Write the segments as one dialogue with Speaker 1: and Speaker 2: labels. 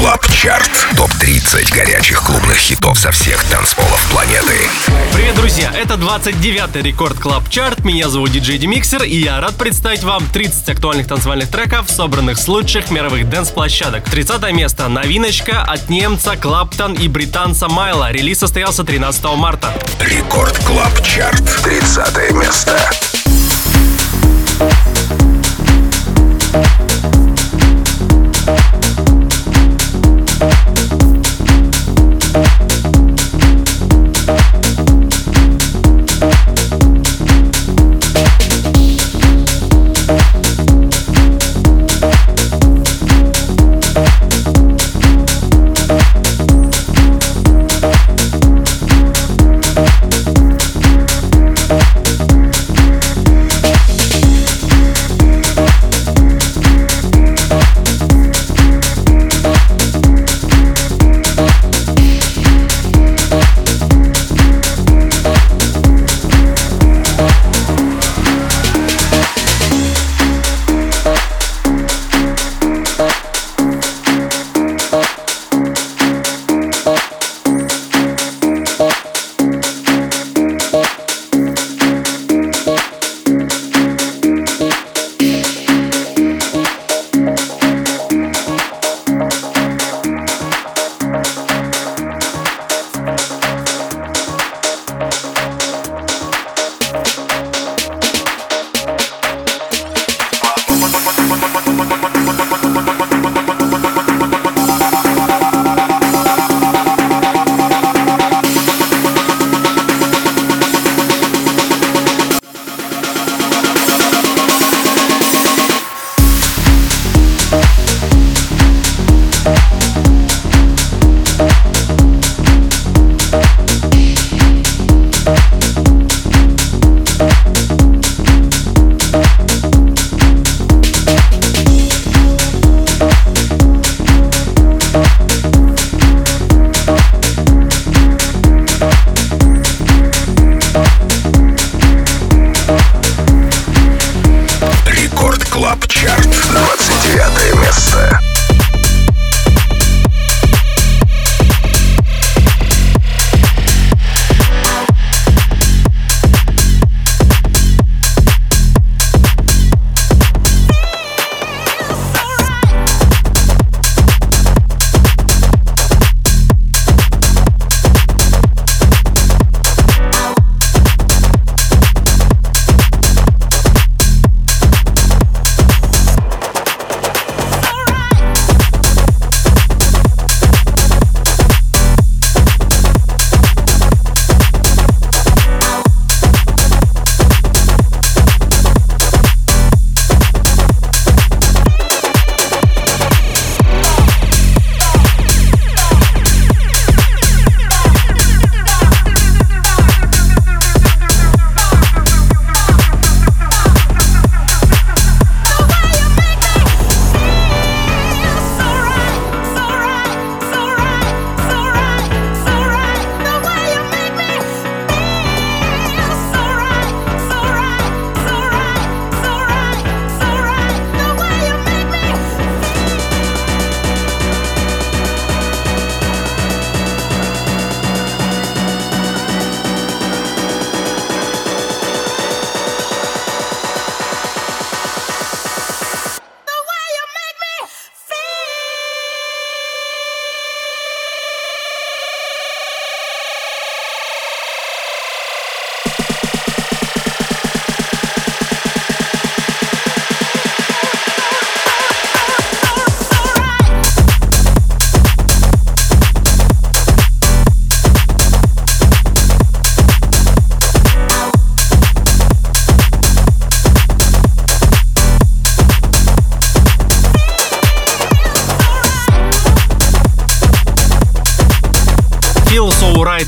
Speaker 1: Club Chart. Топ-30 горячих клубных хитов со всех танцполов планеты.
Speaker 2: Привет, друзья! Это 29-й Record Club Chart. Меня зовут Диджей Демиксер, и я рад представить вам 30 актуальных танцевальных треков, собранных с лучших мировых dance -площадок. 30 место. Новиночка от немца Claptone и британца Майла. Релиз состоялся 13 марта.
Speaker 1: Record Club Chart. 30 место.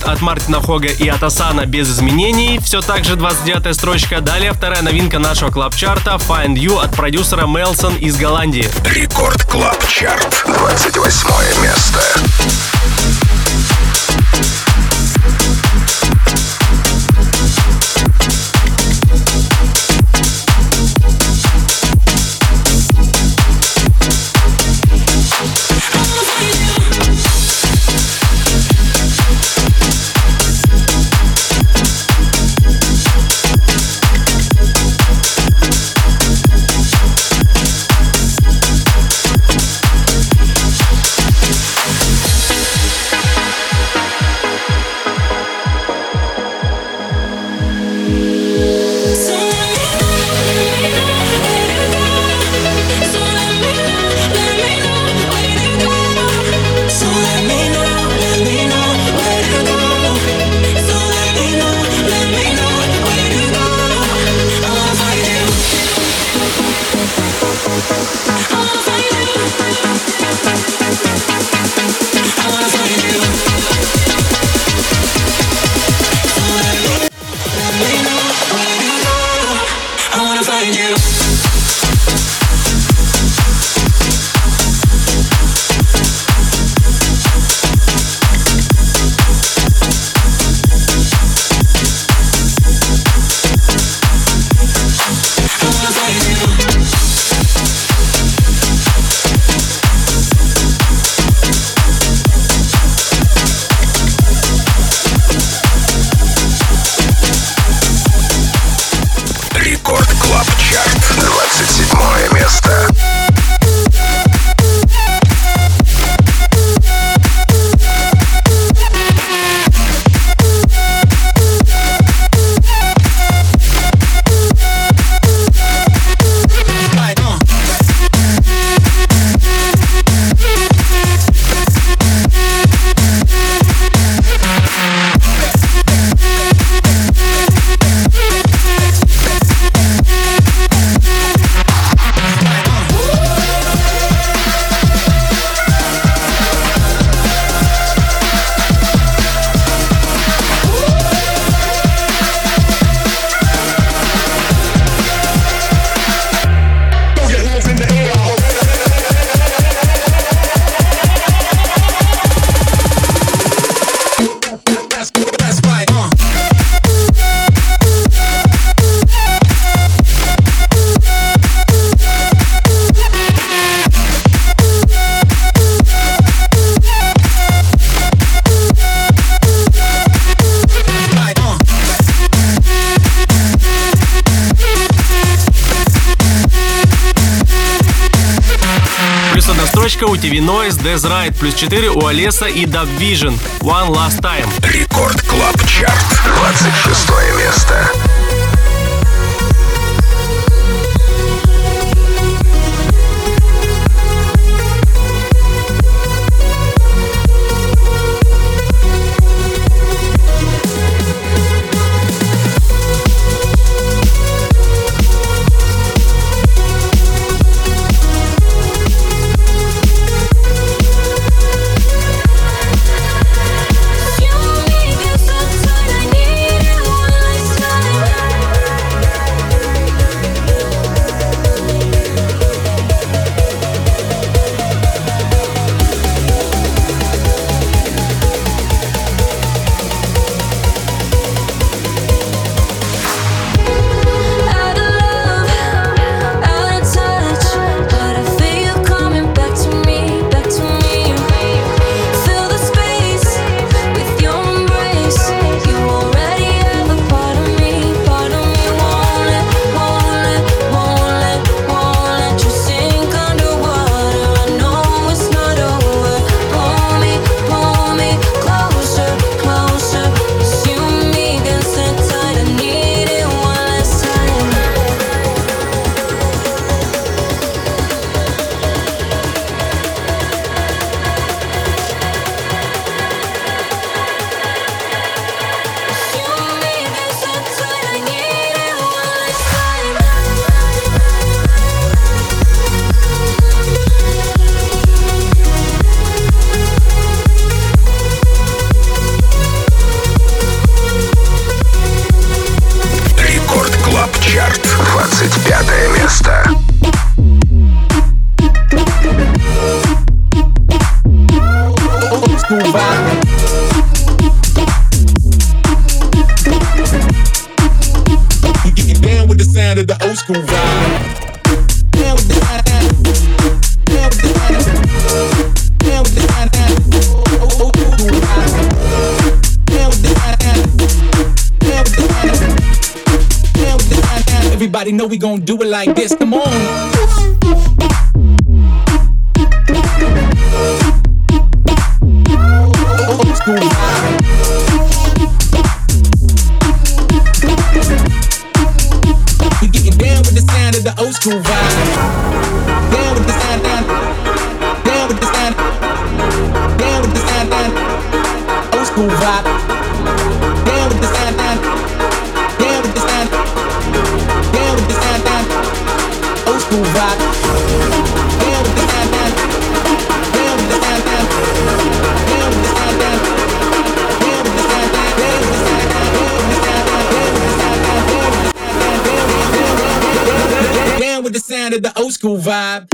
Speaker 2: От Мартина Хога и от Асана без изменений. Все так же 29 строчка. Далее вторая новинка нашего клаб-чарта Find You от продюсера Мелсон из Голландии.
Speaker 1: Record Club Chart. 28 место.
Speaker 2: Одиннадцаточка у TV Noise, Death Ride, плюс 4 у Алессо и Dub Vision, One Last Time.
Speaker 3: Record Club Chart, 26 место.
Speaker 4: school vibe.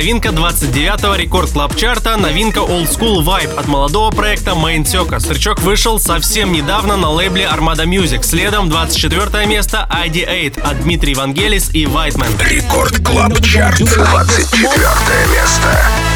Speaker 2: Новинка 29-го рекорд клаб чарта, новинка Old School Vibe от молодого проекта Main Circus. Тречок вышел совсем недавно на лейбле Armada Music. Следом 24 место ID8 от Дмитрий Вангелис и Вайтмен.
Speaker 3: Рекорд клаб чарт 24 место.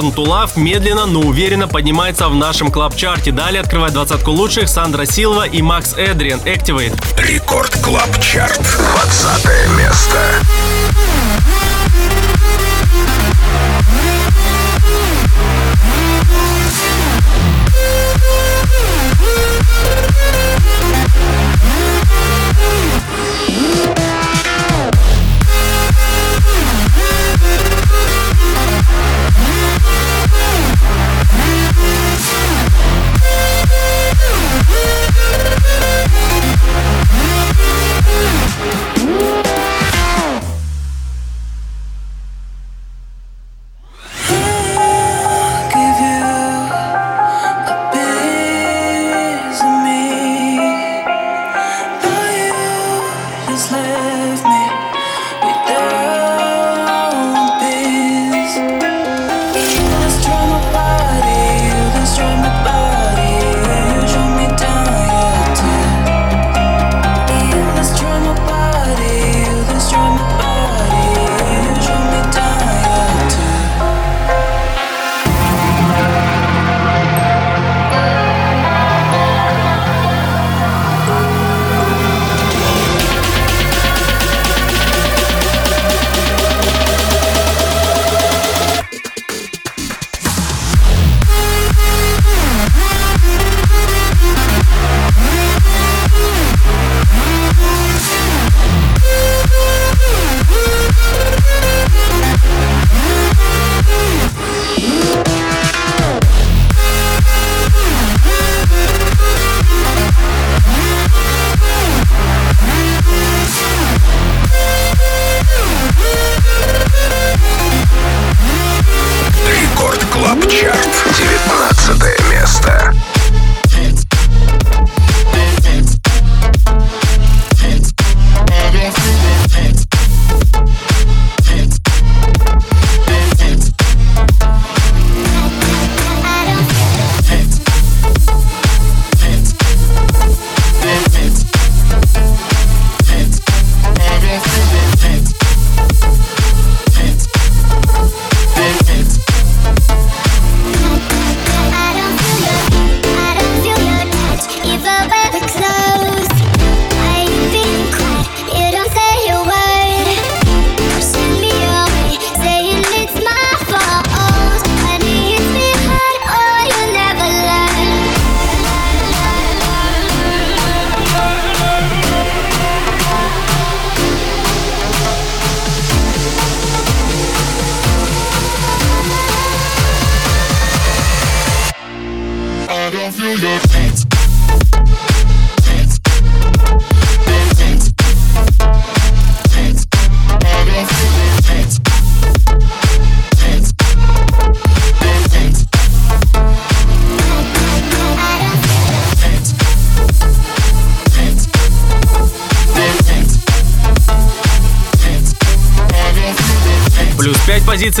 Speaker 2: Born to Love медленно, но уверенно поднимается в нашем клаб-чарте. Далее открывает двадцатку лучших Сандро Силва и Макс Эдриан Activate.
Speaker 3: Record Club Chart. 20 место.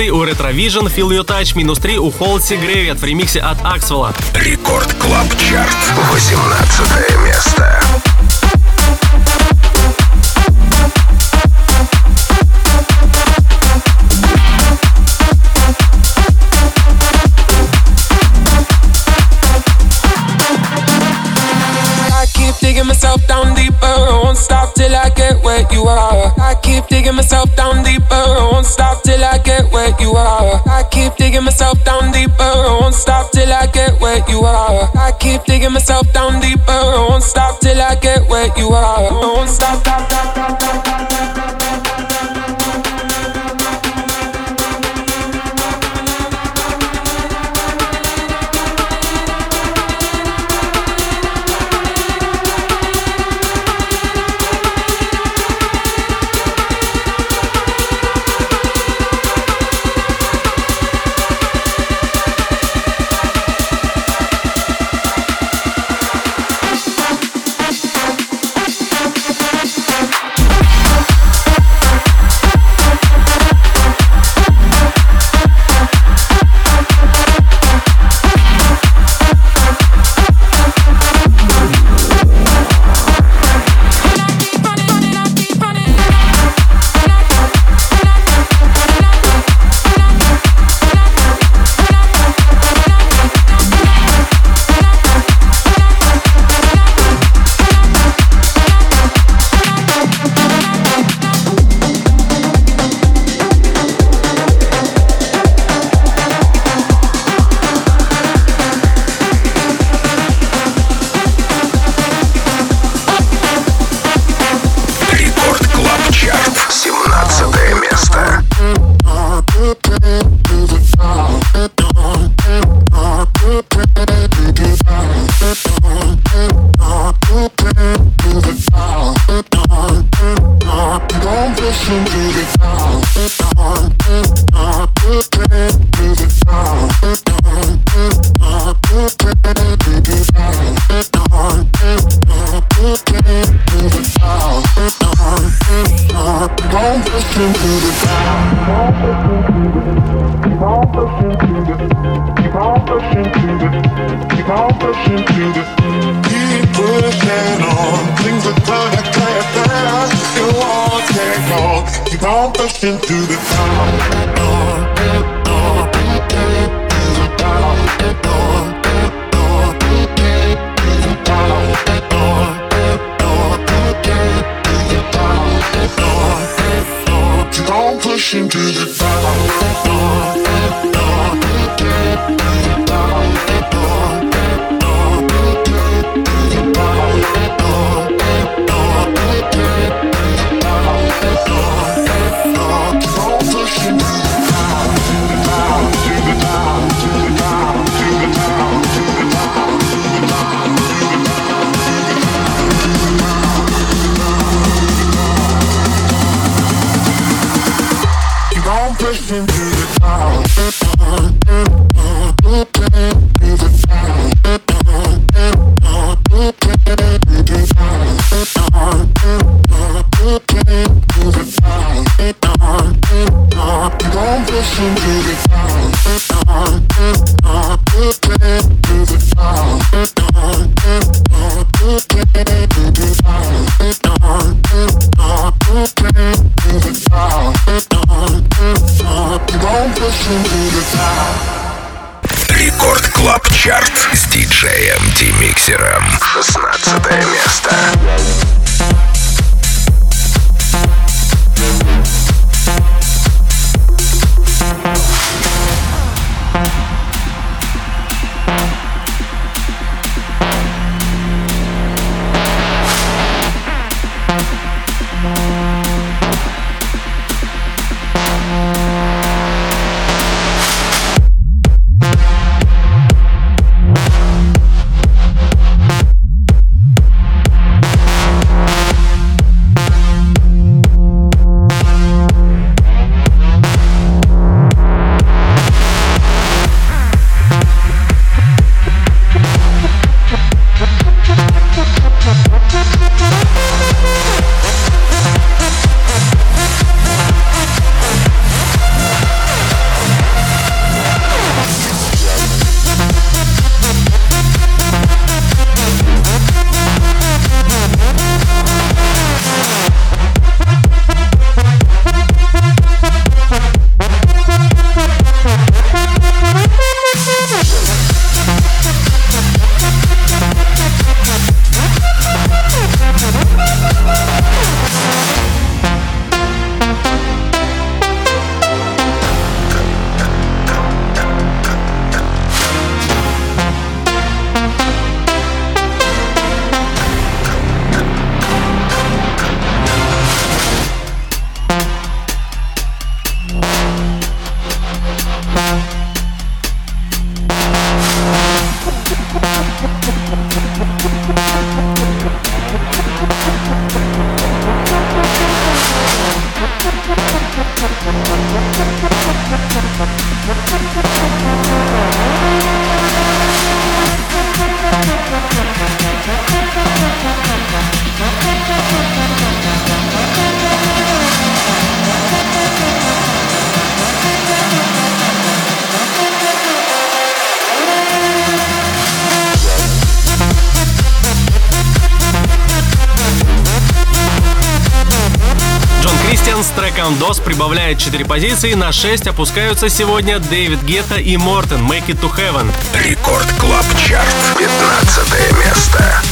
Speaker 2: 5 позиций у Retrovision, Feel Your Touch, минус 3 у Холси Гревет в ремиксе от Аксвелла.
Speaker 3: Рекорд Клаб Чарт, 18 место.
Speaker 5: digging myself down deeper. Won't stop till I get where you are. I keep digging myself down deeper. Won't stop
Speaker 2: прибавляет 4 позиции, на 6 опускаются сегодня Дэвид Гетта и Мортен «Make It To Heaven».
Speaker 6: Record Club Chart, 15 место.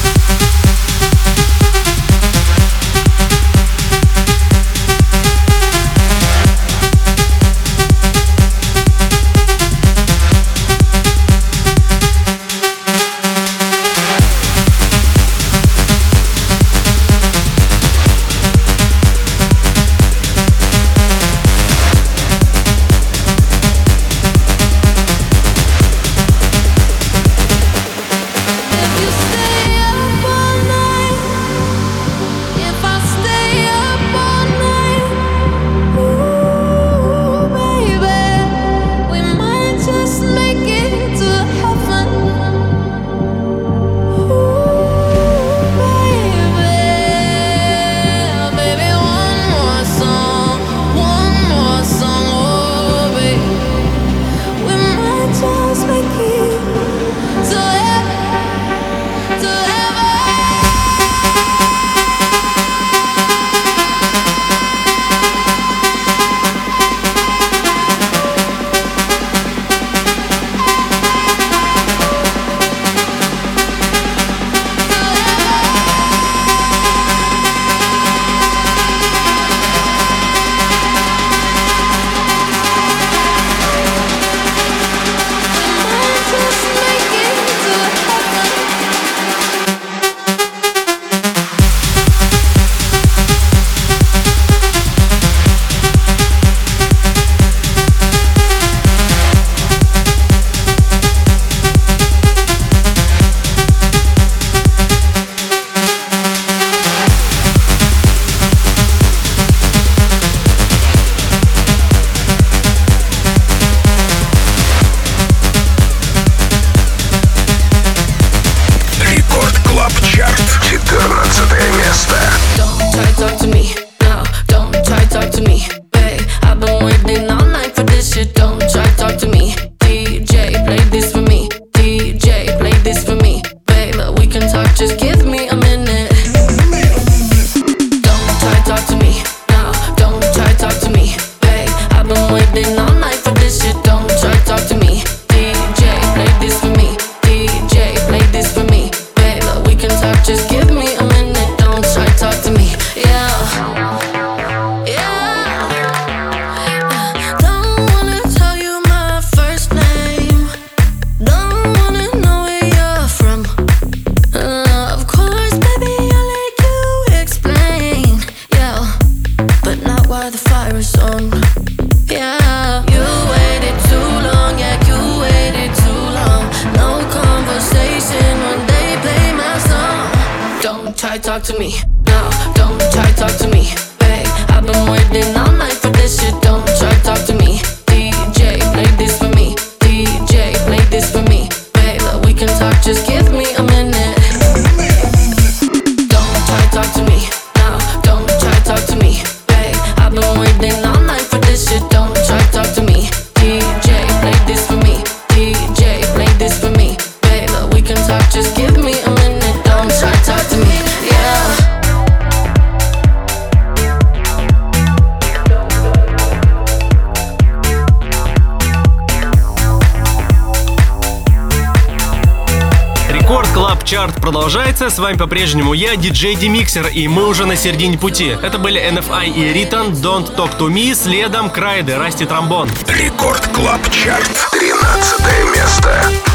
Speaker 2: С вами по-прежнему я, диджей Демиксер, и мы уже на середине пути. Это были NFI и Riton, Don't Talk To Me, следом Крайды, Rusty Trombone.
Speaker 6: Record Club Chart, 13 место.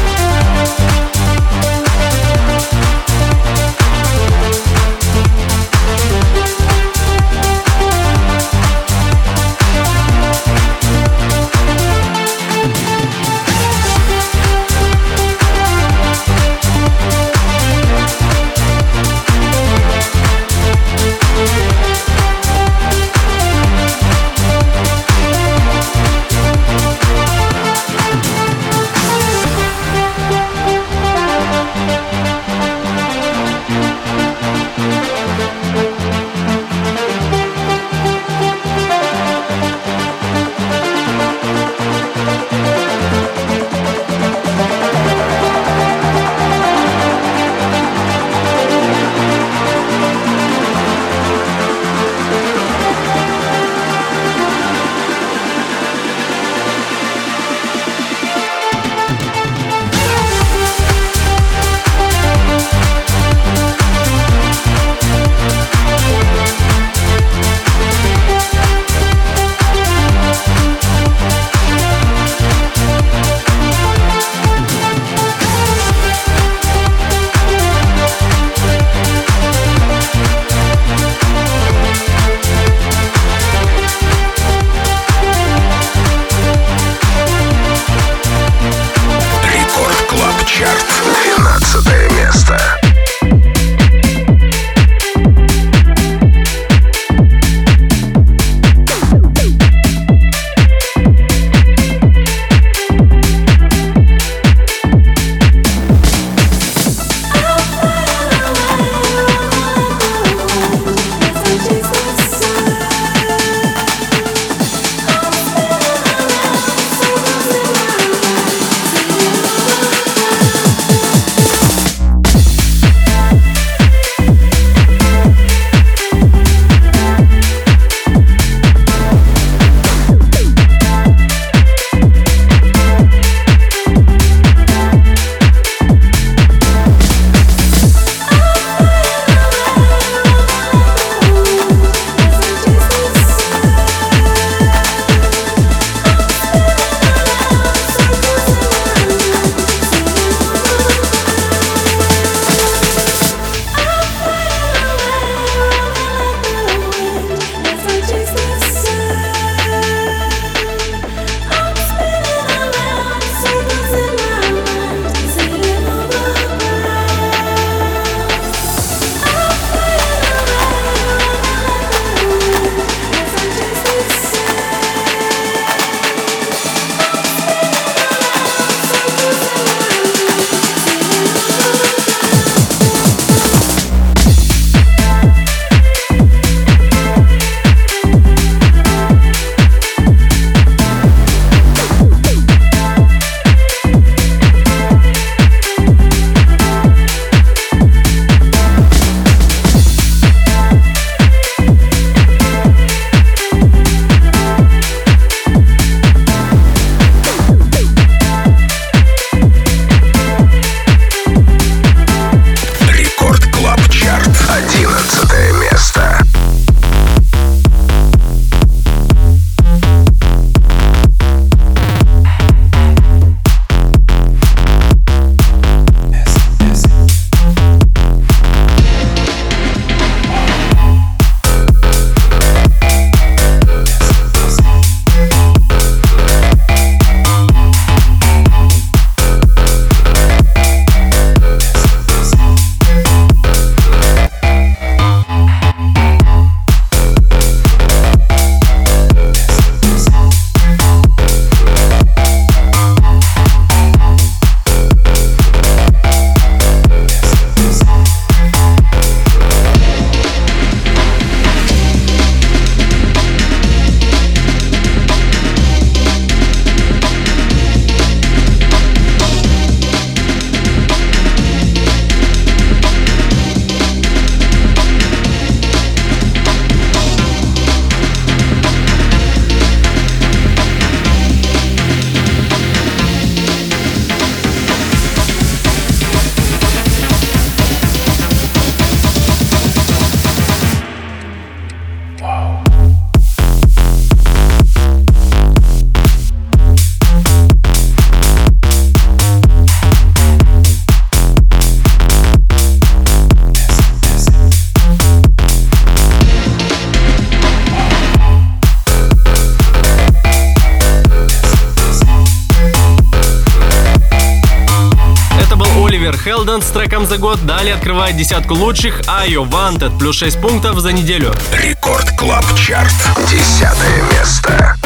Speaker 2: Резонанс с треком за год. Далее открывает десятку лучших Айо Wanted плюс 6 пунктов за неделю.
Speaker 3: Рекорд Клаб Чарт. Десятое место.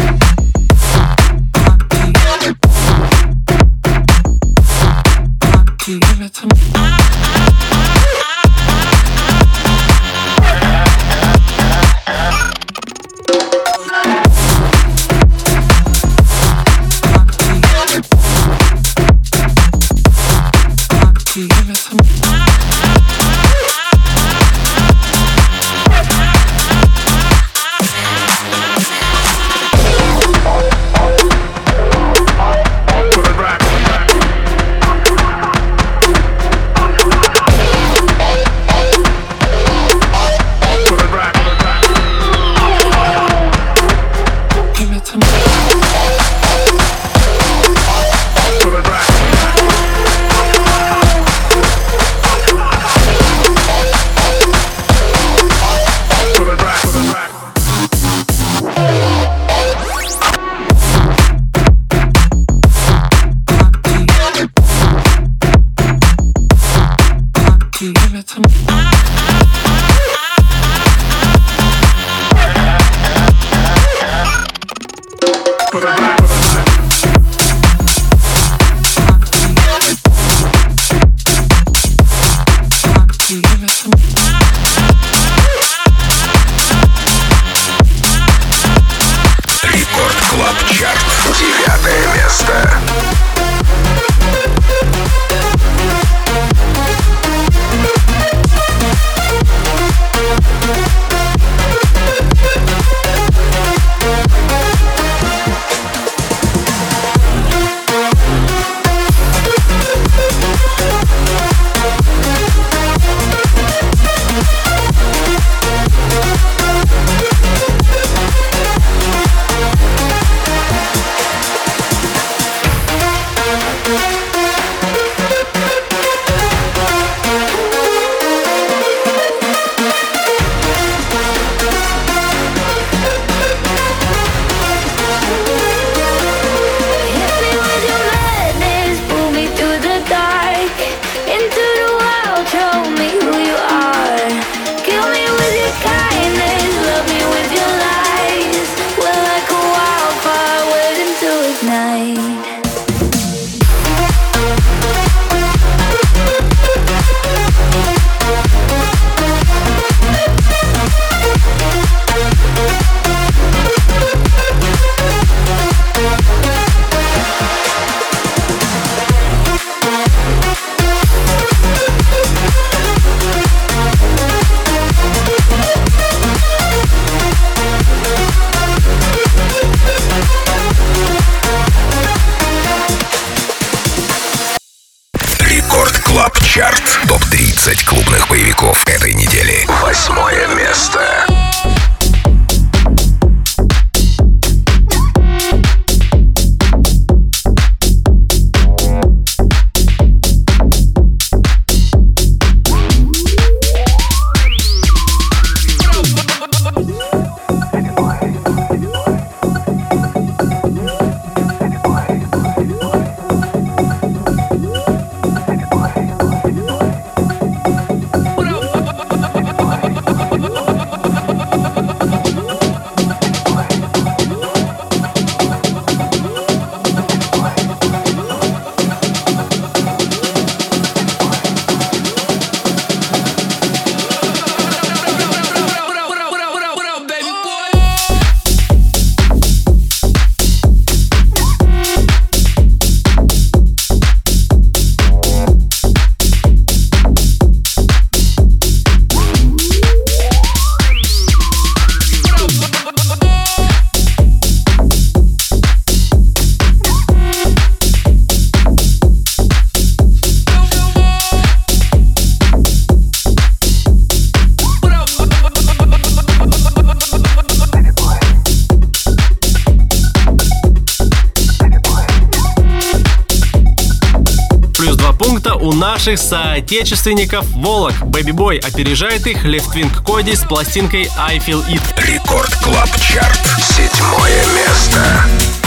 Speaker 2: Наших соотечественников Volac. Baby Boy опережает их Leftwing Kody с пластинкой I Feel It.
Speaker 3: Record Club Chart. Седьмое место.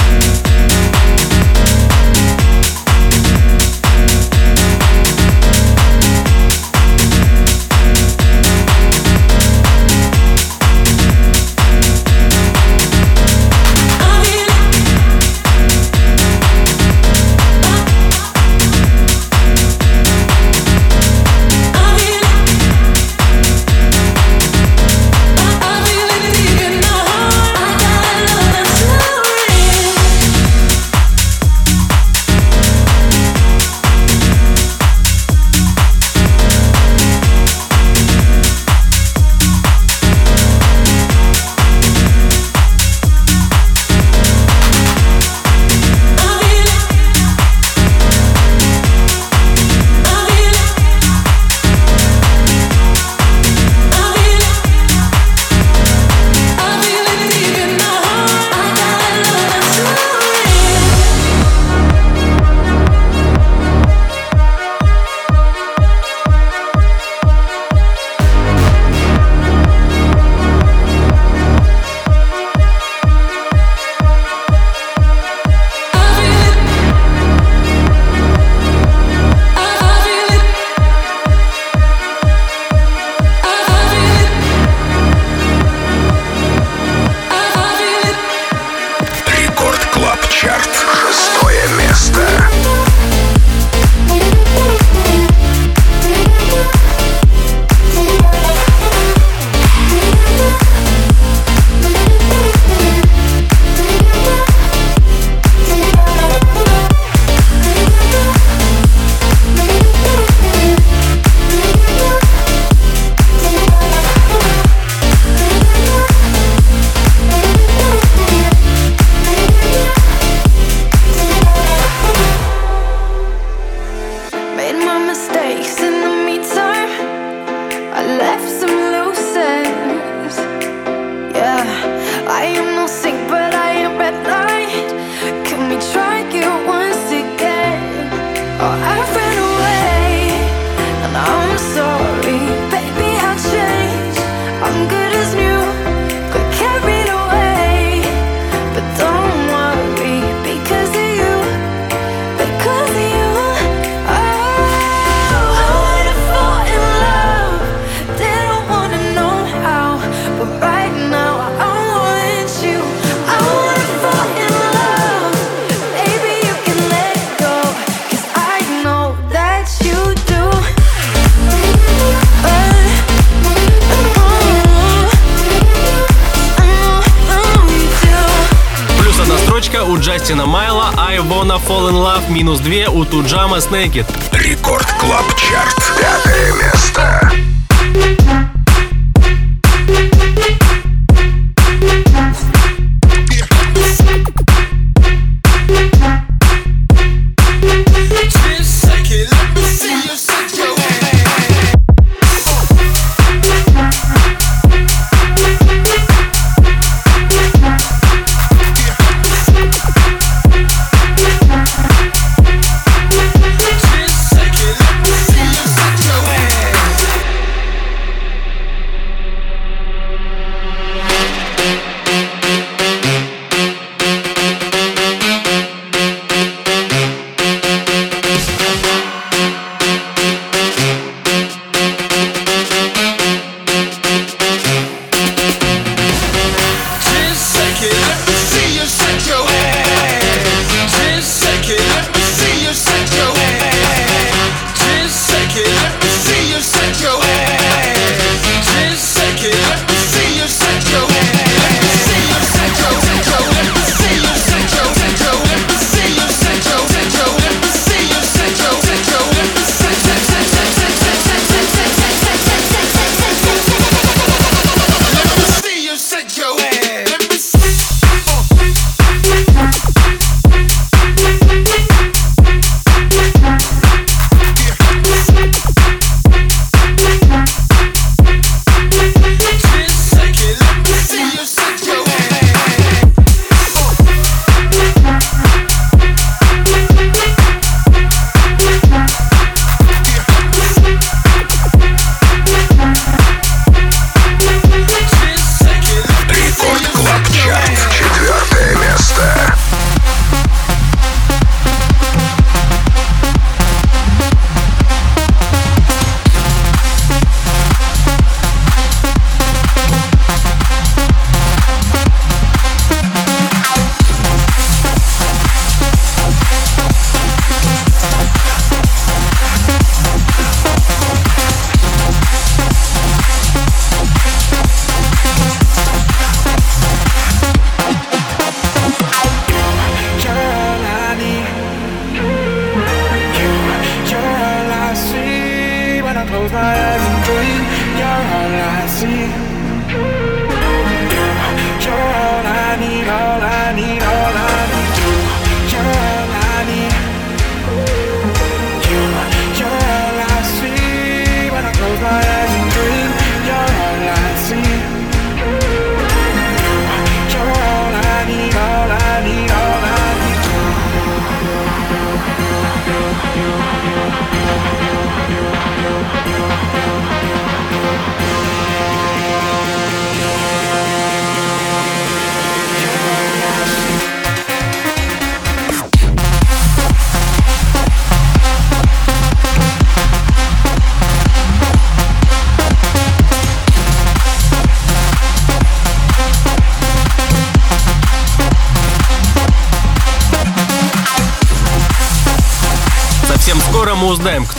Speaker 7: Туджама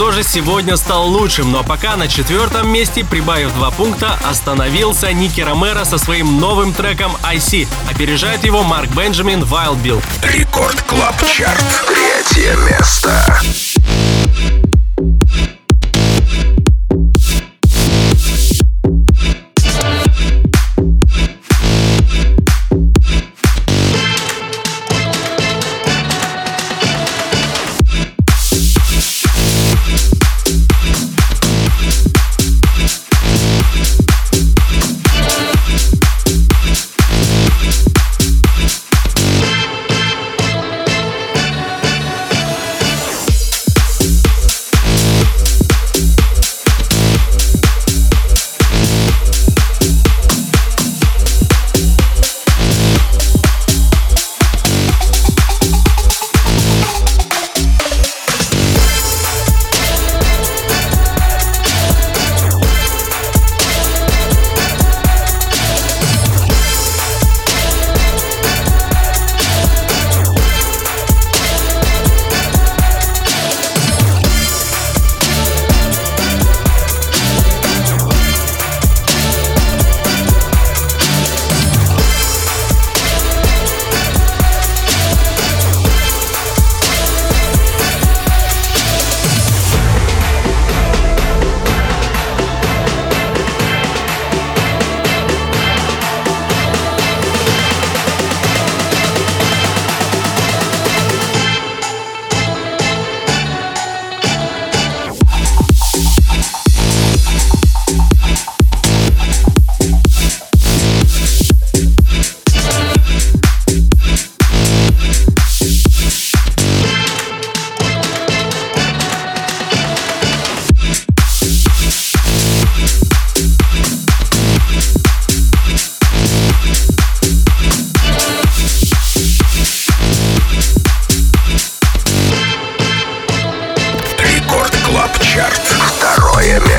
Speaker 7: узнаем, кто же сегодня стал лучшим. А пока на четвертом месте, прибавив два пункта, остановился Ники Ромеро со своим новым треком IC. Опережает его Марк Бенджамин Wild Bill.
Speaker 1: Record Club Chart. Третье место.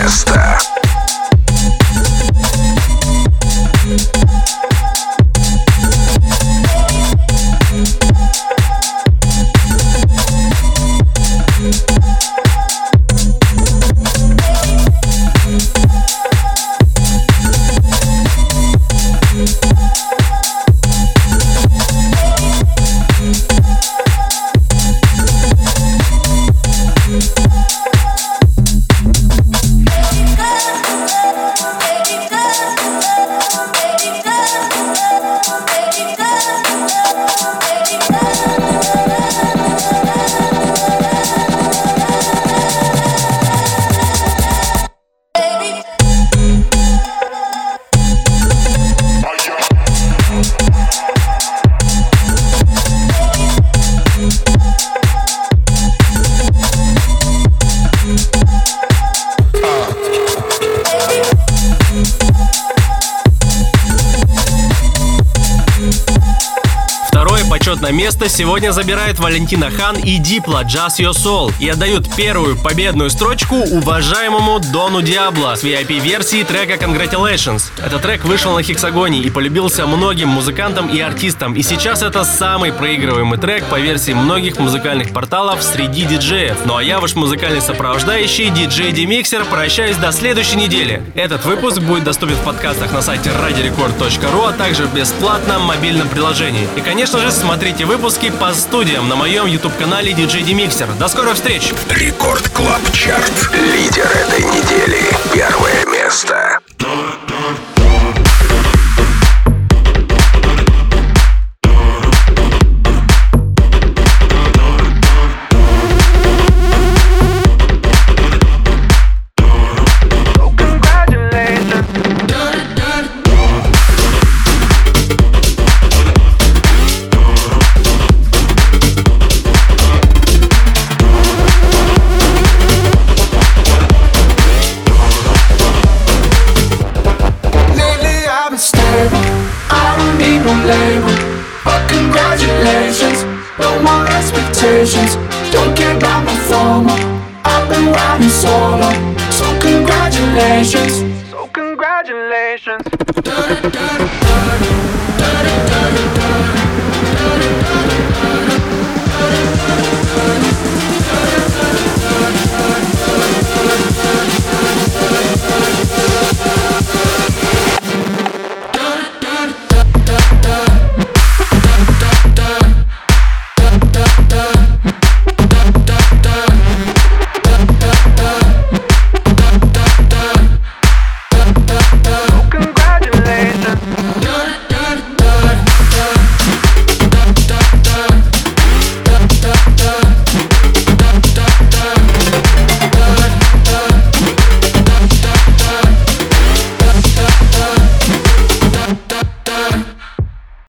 Speaker 2: Festa. Сегодня забирают Валентино Хан и Дипло Just Your Soul и отдают первую победную строчку уважаемому Дону Диабло с VIP-версии трека Congratulations. Этот трек вышел на Хексагоне и полюбился многим музыкантам и артистам, и сейчас это самый проигрываемый трек по версии многих музыкальных порталов среди диджеев. Ну а я ваш музыкальный сопровождающий, диджей Демиксер, прощаюсь до следующей недели. Этот выпуск будет доступен в подкастах на сайте radiorecord.ru, а также в бесплатном мобильном приложении. И, конечно же, смотрите выпуски по студиям на моем YouTube-канале DJ Demixer. До скорых встреч!
Speaker 7: Record Club Chart. Лидер этой недели. Первое место.